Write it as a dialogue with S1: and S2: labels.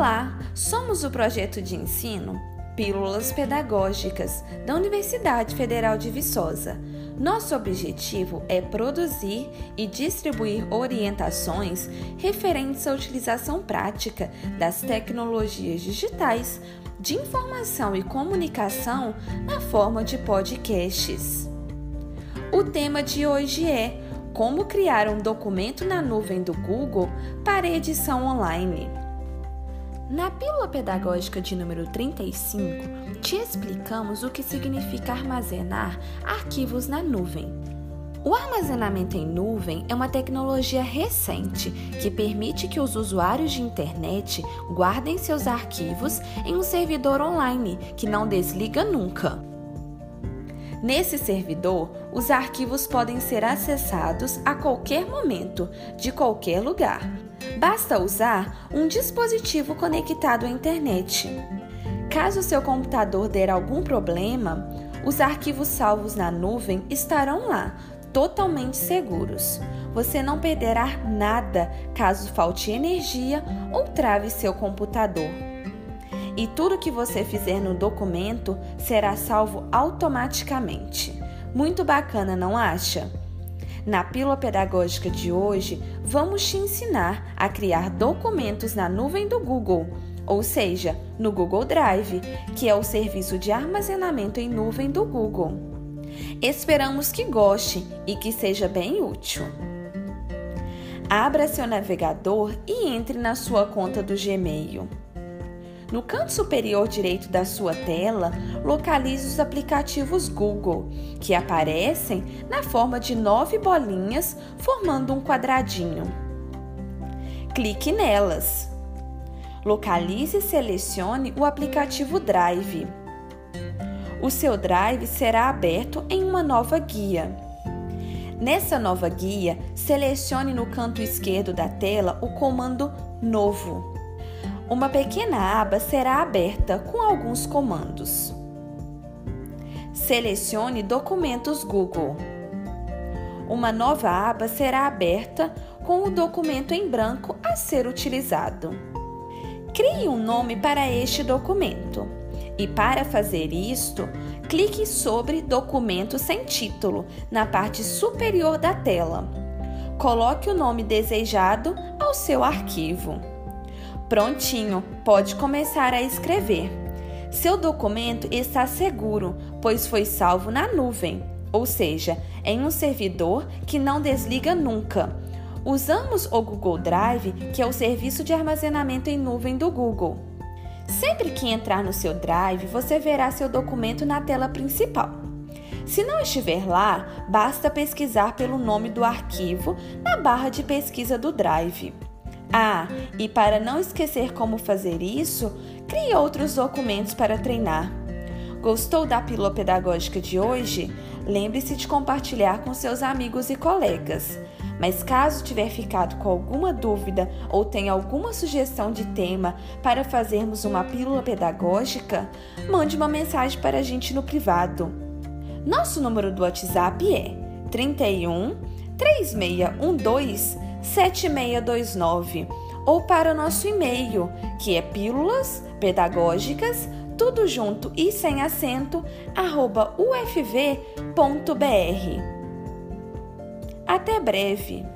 S1: Olá, somos o projeto de ensino Pílulas Pedagógicas da Universidade Federal de Viçosa. Nosso objetivo é produzir e distribuir orientações referentes à utilização prática das tecnologias digitais de informação e comunicação na forma de podcasts. O tema de hoje é Como criar um documento na nuvem do Google para edição online. Na pílula pedagógica de número 35, te explicamos o que significa armazenar arquivos na nuvem. O armazenamento em nuvem é uma tecnologia recente que permite que os usuários de internet guardem seus arquivos em um servidor online que não desliga nunca. Nesse servidor, os arquivos podem ser acessados a qualquer momento, de qualquer lugar Basta usar um dispositivo conectado à internet. Caso seu computador der algum problema, os arquivos salvos na nuvem estarão lá, totalmente seguros. Você não perderá nada caso falte energia ou trave seu computador. E tudo que você fizer no documento será salvo automaticamente. Muito bacana, não acha? Na pílula pedagógica de hoje, vamos te ensinar a criar documentos na nuvem do Google, ou seja, no Google Drive, que é o serviço de armazenamento em nuvem do Google. Esperamos que goste e que seja bem útil. Abra seu navegador e entre na sua conta do Gmail. No canto superior direito da sua tela, localize os aplicativos Google, que aparecem na forma de nove bolinhas formando um quadradinho. Clique nelas. Localize e selecione o aplicativo Drive. O seu Drive será aberto em uma nova guia. Nessa nova guia, selecione no canto esquerdo da tela o comando Novo uma pequena aba será aberta com alguns comandos. Selecione Documentos Google. Uma nova aba será aberta com o documento em branco a ser utilizado. Crie um nome para este documento e, para fazer isto, clique sobre Documento sem título na parte superior da tela. Coloque o nome desejado ao seu arquivo. Prontinho, pode começar a escrever. Seu documento está seguro, pois foi salvo na nuvem, ou seja, em um servidor que não desliga nunca. Usamos o Google Drive, que é o serviço de armazenamento em nuvem do Google. Sempre que entrar no seu Drive, você verá seu documento na tela principal. Se não estiver lá, basta pesquisar pelo nome do arquivo na barra de pesquisa do Drive. Ah, e para não esquecer como fazer isso, crie outros documentos para treinar. Gostou da pílula pedagógica de hoje? Lembre-se de compartilhar com seus amigos e colegas. Mas caso tiver ficado com alguma dúvida ou tenha alguma sugestão de tema para fazermos uma pílula pedagógica, mande uma mensagem para a gente no privado. Nosso número do WhatsApp é 31 3612 7629 ou para o nosso e-mail, que é pílulas pedagógicas, tudo junto e sem acento, arroba ufv.br. Até breve!